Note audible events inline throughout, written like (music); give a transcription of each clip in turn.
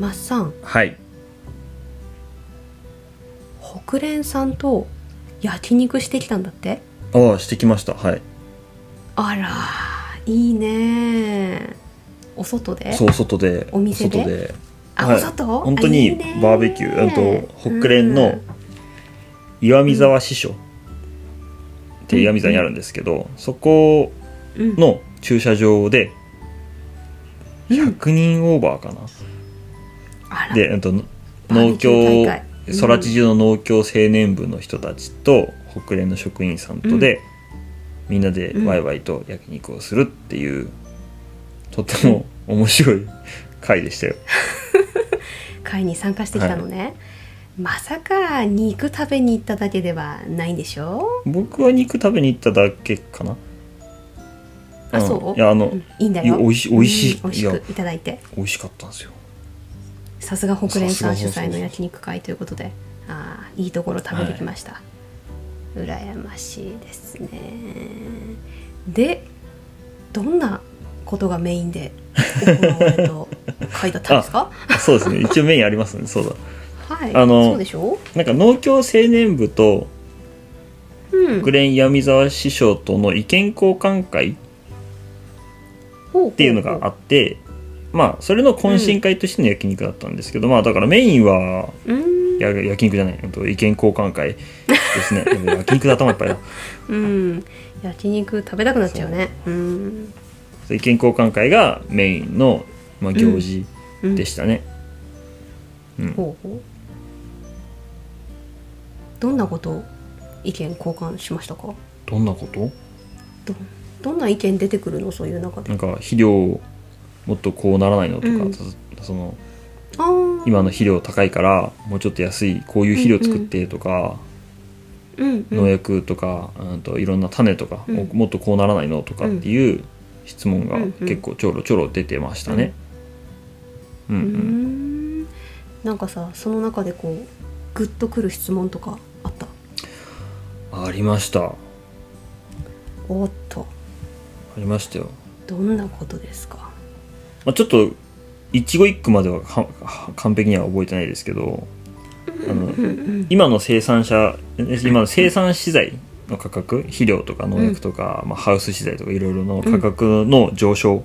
マッさんはい。北連さんと焼肉してきたんだって？ああしてきました。はい。あらいいね。お外で？そう外で。お店で？外で。あ、はい。お外？本当にバーベキュー。あと北連の岩見沢支所。って岩見沢にあるんですけど、そこうんの駐車場でうん。100人オーバーかな、あらで、えっと、農協空知中の農協青年部の人たちと北連の職員さんとで、みんなでワイワイと焼肉をするっていう、とても (laughs) 面白い会でしたよ。(laughs) 会に参加してきたのね、まさか肉食べに行っただけではないんでしょ？僕は肉食べに行っただけかな。あ、うん。そう？いやあの、うん。いいんだよ。美味しい美味し美味しいやくいただいて。美味しかったんですよ。さすが北連さん主催の焼肉会ということでああいいところ食べてきました、羨ましいですね。でどんなことがメインで行われた会だったんですか？(laughs) そうですね。一応メインありますね。そうだ。はい。あのそうでしょなんか農協青年部とうん。国連闇沢師匠との意見交換会っっていうのがあって、まあそれの懇親会としての焼肉だったんですけど、まあだからメインはうん。や焼肉じゃない意見交換会ですね。焼肉で頭いっぱいだ。(laughs) うん。焼肉食べたくなっちゃうね。う。ん。意見交換会がメインの、まあ、行事うんでしたね、ほうほう。どんなことを意見交換しましたか？どんなこと？どどんな意見出てくるの？そういう中で。なんか肥料もっとこうならないのとか、うん。そその今の肥料高いからもうちょっと安いこういう肥料作ってとか、うんうん。農薬とか、うん、といろんな種とか、うん。もっとこうならないのとかっていう質問が結構ちょろちょろ出てましたね。うん。うんん。なんかさその中でこうグッとくる質問とかあった？ありました。あおっと。りましたよ。どんなことですか？まあ、ちょっと一語一句までは完璧には覚えてないですけどあの今の生産者今の生産資材の価格肥料とか農薬とか、まあ、ハウス資材とかいろいろの価格の上昇、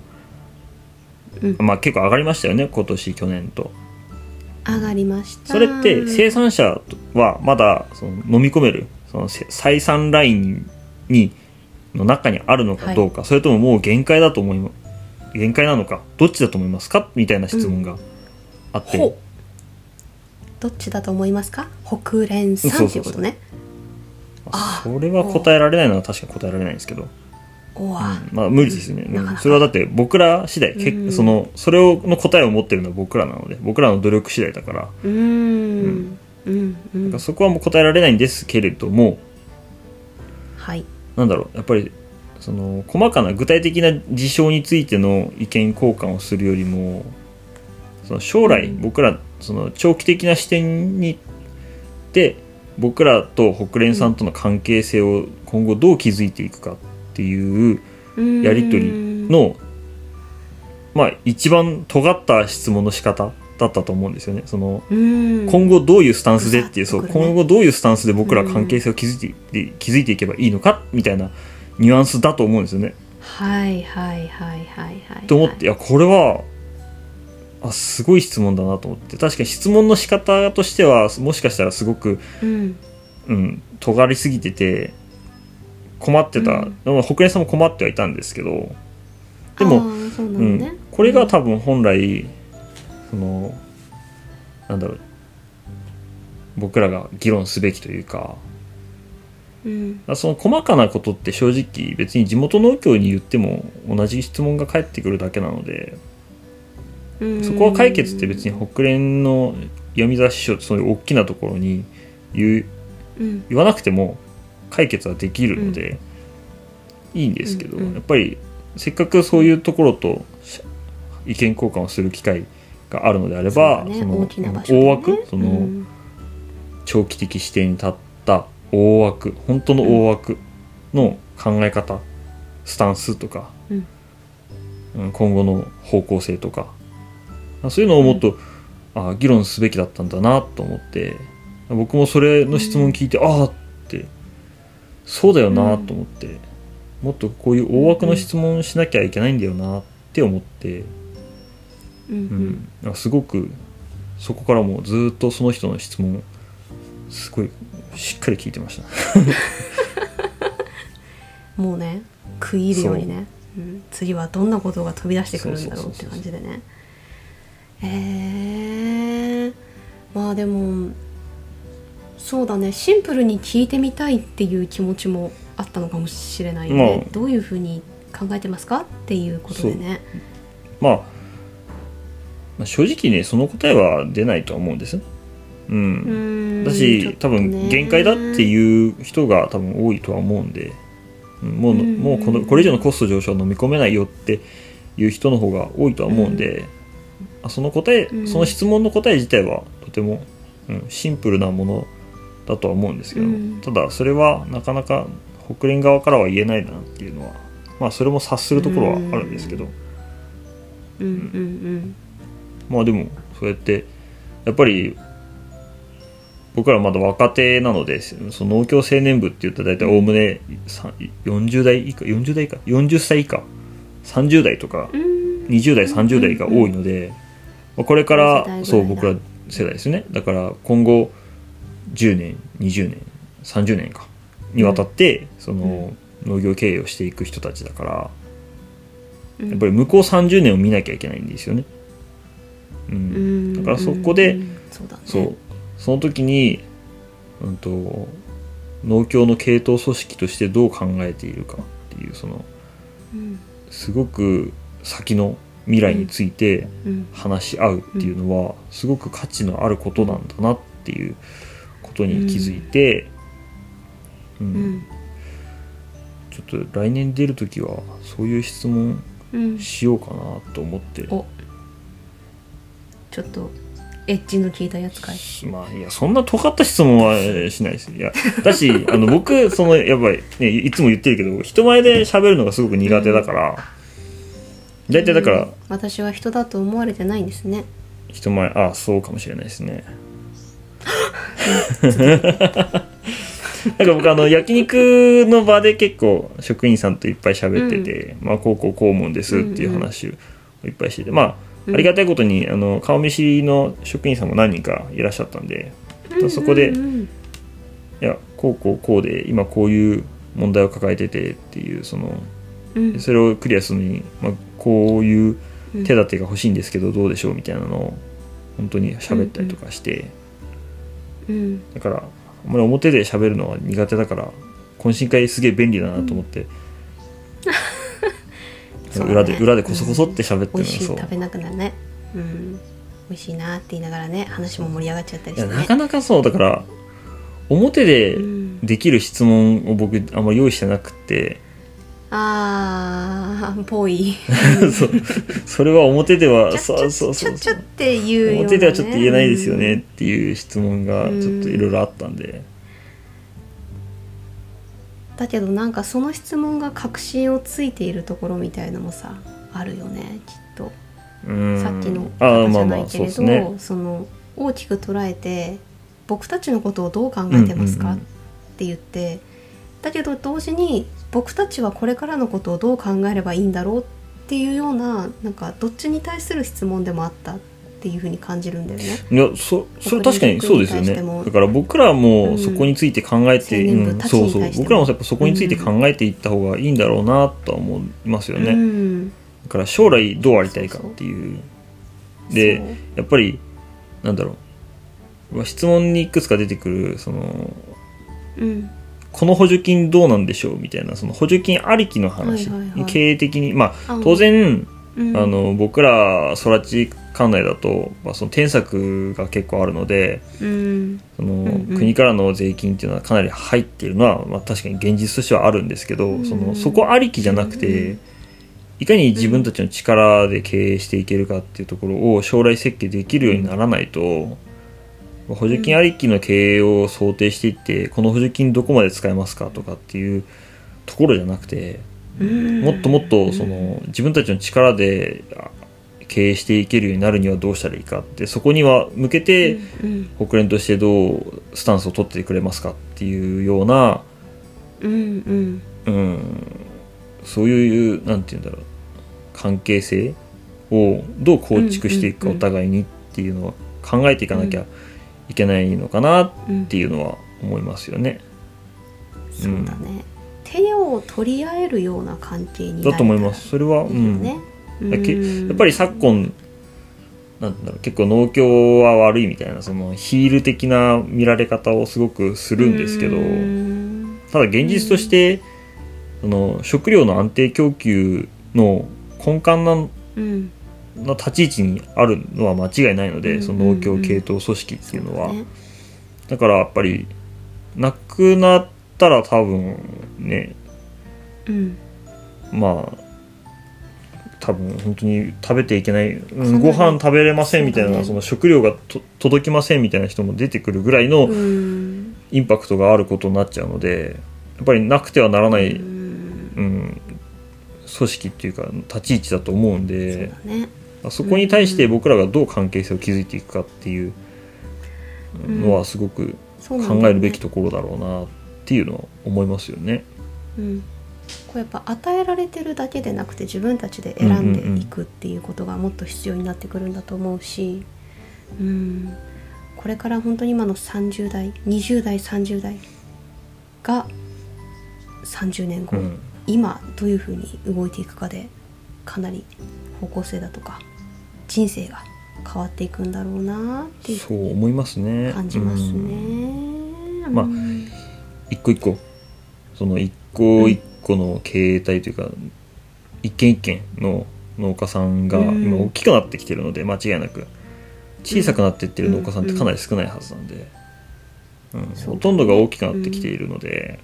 うん。まあ、結構上がりましたよね今年去年と。上がりました。それって生産者はまだその飲み込めるそのせ採算ラインにの中にあるのかどうか、それとももう限界だと思いま限界なのかどっちだと思いますか？みたいな質問があって、ほうどっちだと思いますか？北連さんっていうことね。あそれは答えられないのは確かに答えられないんですけど、おわ、まあ無理ですよね、なかなか。それはだって僕ら次第、けうん。そのそれをの答えを持ってるのは僕らなので僕らの努力次第だから,、うーん。うん。うんそこはもう答えられないんですけれども。はい。なんだろうやっぱりその細かな具体的な事象についての意見交換をするよりもその将来うん。僕らその長期的な視点にで僕らと北連さんとの関係性を今後どう築いていくかっていうやり取りのまあ一番尖った質問の仕方だったと思うんですよね。その今今後どういうスタンスでっていう、そう今後どういうスタンスで僕ら関係性を築いてい築いていけばいいのかみたいなニュアンスだと思うんですよね。はいはいはいはいはい。と思っていやこれはあすごい質問だなと思って。確かに質問の仕方としてはもしかしたらすごく、うん。うん、尖りすぎてて困ってた、うん。まあ北連さんも困ってはいたんですけど。であも、ーそうんこれが多分本来そのなんだろう僕らが議論すべきというかうん。その細かなことって正直別に地元農協に言っても同じ質問が返ってくるだけなのでうんそこは解決って別に北連の闇沢師匠そういう大きなところに言ううん。言わなくても解決はできるので、いいんですけど、やっぱりせっかくそういうところとし意見交換をする機会があるのであればそね。その大枠その、うん。長期的視点に立った大枠本当の大枠の考え方、スタンスとか、うん。うん今後の方向性とかそういうのをもっとあ議論すべきだったんだなと思って僕もそれの質問聞いて、ああってそうだよなと思って、もっとこういう大枠の質問しなきゃいけないんだよなって思って、うんううんん、なんかすごくそこからもうずっとその人の質問すごいしっかり聞いてました。もうね食い入るようにね、う。ん、次はどんなことが飛び出してくるんだろうって感じでね。えー、まあでもそうだね。シンプルに聞いてみたいっていう気持ちもあったのかもしれないよね、まあ。どういうふうに考えてますかっていうことでね。まあ、まあ正直ねその答えは出ないとは思うんですうん。うん。だし多分ね限界だっていう人が多分多いとは思うんで、うんもううん。もうこのこれ以上のコスト上昇は飲み込めないよっていう人の方が多いとは思うんで、あその答え、うん。その質問の答え自体はとても、うん、シンプルなものだとは思うんですけど、うん。ただそれはなかなか国連側からは言えないなっていうのはまあそれも察するところはあるんですけど、うん。うん。まあでもそうやってやっぱり僕らまだ若手なのでその農協青年部って言ったら大体おおむねさ40代以下40代以下？40歳以下？30代とかうん。うん20代30代が多いので、まあこれからそう僕ら世代ですね。だから今後10年20年30年かにわたってその農業経営をしていく人たちだからうん。やっぱり向こう30年を見なきゃいけないんですよね。うん。うん。だからそこでうん。そうその時に、うん、と農協の系統組織としてどう考えているかっていうそのうんすごく先の未来についてうん。話し合うっていうのはすごく価値のあることなんだなっていうことに気づいて、うん。うん。ちょっと来年出る時はそういう質問うん。しようかなと思って、お。ちょっとエッジの効いたやつかい？まあいやそんな尖った質問はえーしないです。いやだし (laughs) あの僕そのやっぱり、ね、いつも言ってるけど人前で喋るのがすごく苦手だから、大体だから私は人だと思われてないんですね。人前ああそうかもしれないですね。(laughs) なんか僕あの焼肉の場で結構職員さんといっぱい喋ってて、まあこうこうこう思うんですっていう話をいっぱいしててまあありがたいことにあの顔見知りの職員さんも何人かいらっしゃったんで、そこで、いやこうこうこうで今こういう問題を抱えててっていうそのうん。それをクリアするのに、まあ、こういう手立てが欲しいんですけどどうでしょう？みたいなのを本当に喋ったりとかして、うん。だからあんまり表で喋るのは苦手だから懇親会すげえ便利だなと思って、そうだね。裏で裏でこそこそって喋って美るのがそう。味しい食べなくなるね。うん。美味しいなって言いながらね話も盛り上がっちゃったりいしてねやなかなかそうだから表でうん。できる質問を僕あんまり用意してなくって、あーぽい。(laughs) そう。それは表ではちょそうそうそうちょちょちょっていうような、ね、表ではちょっと言えないですよねっていう質問がちょっといろいろあったんで、だけどなんかその質問が確信をついているところみたいのもさあるよねきっと。うん。さっきの方じゃないけれど、ですね。その大きく捉えて僕たちのことをどう考えてますか、うんうんうん。って言って。だけど同時に僕たちはこれからのことをどう考えればいいんだろう？っていうようななんかどっちに対する質問でもあった。っていうふうに感じるんだよね。いやそそれ確かにそうですよね。だから僕らうん。もそこについて考えて、うんそうそう。僕らもやっぱそこについて考えていった方がいいんだろうなとは思いますよね、うん、だから将来どうありたいかっていう。でやっぱりなんだろう。まあ質問にいくつか出てくるそのうん。この補助金どうなんでしょうみたいなその補助金ありきの話、はいはいはい。経営的に。まああ当然うん。あの僕ら空知管内だと、まあ、その添削が結構あるのでうん。その、んうん。国からの税金っていうのはかなり入っているのは、まあ、確かに現実としてはあるんですけど、うんそのそこありきじゃなくて、うんいかに自分たちの力で経営していけるかっていうところを将来設計できるようにならないと、補助金ありきの経営を想定していってこの補助金どこまで使えますかとかっていうところじゃなくて。うん。もっともっとその自分たちの力であ経営していけるようになるにはどうしたらいいかってそこには向けてうん国連としてどうスタンスを取ってくれますかっていうような、うんうん。うん、そういうなんて言うんだろう関係性をどう構築していくかお互いにっていうのは考えていかなきゃいけないのかなっうんていうのは思いますよね。そうだね、手を取り合えるような関係になれたらだと思います。それは、うん、ね、やっぱり昨今なんだろう結構農協は悪いみたいなそのヒール的な見られ方をすごくするんですけどうん。ただ現実としてその食料の安定供給の根幹なうん。な立ち位置にあるのは間違いないので、うんその農協系統組織っていうのは、だからやっぱりなくなったら多分ねうん。まあ多分本当に食べていけない、うんご飯食べれませんみたいなそ,、の食料がと届きませんみたいな人も出てくるぐらいのうん。インパクトがあることになっちゃうのでやっぱりなくてはならない、ううんん、組織っていうか立ち位置だと思うんでだね。そこに対して僕らがどう関係性を築いていくかっていうのはすごく考えるべきところだろうなっていうのは思いますよね。うん、これやっぱ与えられてるだけでなくて自分たちで選んでいくっていうことがもっと必要になってくるんだと思うし、うん、これから本当に今の30代20代30代が30年後、うん今どういうふうに動いていくかでかなり方向性だとか人生が変わっていくんだろうなっていうそう思いますね。感じますうんね。まあうん一個一個その一個一個の経営体というか、一軒一軒の農家さんがうん。今大きくなってきてるので間違いなく。小さくなっていってる農家さんってかなり少ないはずなんで、うんほとんどが大きくなってきているので、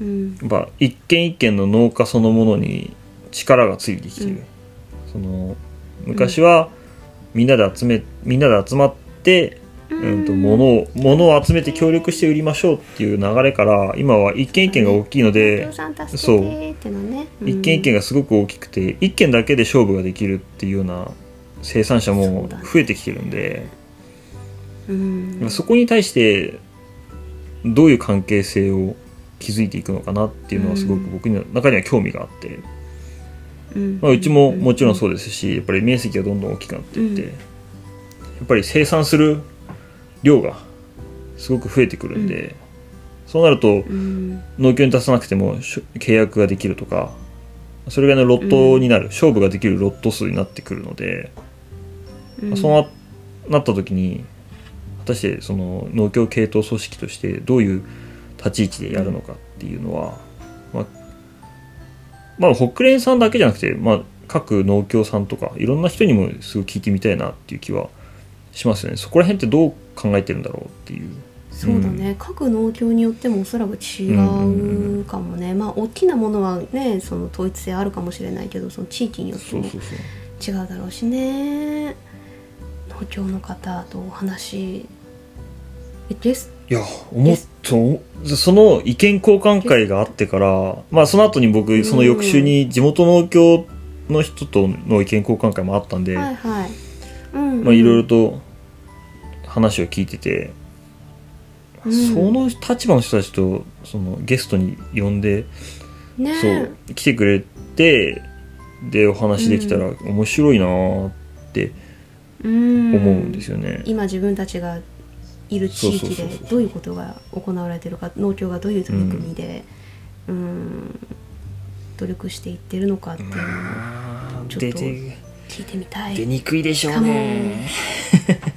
うん。やっぱ一軒一軒の農家そのものに力がついてきている、その昔はみんなで集めみんなで集まってうん、と物を物を集めて協力して売りましょうっていう流れから今は一軒一軒が大きいのでそう。一軒一軒がすごく大きくて一軒だけで勝負ができるっていうような生産者そも増えてきてるんでうん。そこに対してどういう関係性を築いていくのかなっていうのはすごく僕の中には興味があって、うん。まあ、うちももちろんそうですしやっぱり面積がどんどん大きくなっていって、うん。やっぱり生産する量がすごく増えてくるんで、そうなるとうん農協に出さなくても契約ができるとかそれぐらいのロットになる、勝負ができるロット数になってくるので、うん。そうななった時に果たしてその農協系統組織としてどういう立ち位置でやるのかっていうのは、まあ、まあ北連さんだけじゃなくて、まあ、各農協さんとかいろんな人にもすごい聞いてみたいなっていう気はしますよね。そこら辺ってどう考えてるんだろうっていう。そうだね、各農協によってもおそらく違うかもね、まあ大きなものはねその統一性あるかもしれないけどその地域によっても違うだろうしね。農協の方とお話えです？いや思っとその意見交換会があってからまあその後に僕その翌週に地元農協の人との意見交換会もあったんで、はいはい。うん。まあいろいろと話を聞いてて、うん。その立場の人たちとそのゲストに呼んで、ね。そう来てくれてでお話できたら面白いなーってうん。思うんですよね。今自分たちがいる地域でどういうことが行われてるか農協がどういう取り組みで、うん、努力していってるのかっていうのをちょっと聞いてみたい。出にくいでしょうね。(laughs)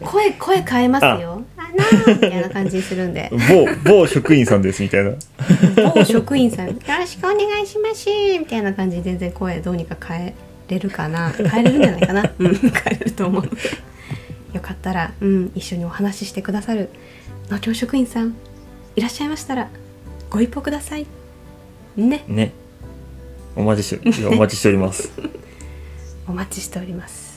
声声変えますよ。あ。なーみたいな感じにするんで。某某職員さんですみたいな。某職員さん「よろしくお願いします」みたいな感じで全然声どうにか変えれるかな。変えれるんじゃないかな。うん。変えれると思う。よかったら、うん、一緒にお話ししてくださる。農協職員さんいらっしゃいましたらご一報ください。ね。ね。お待ちして、お待ちしております。(laughs) お待ちしております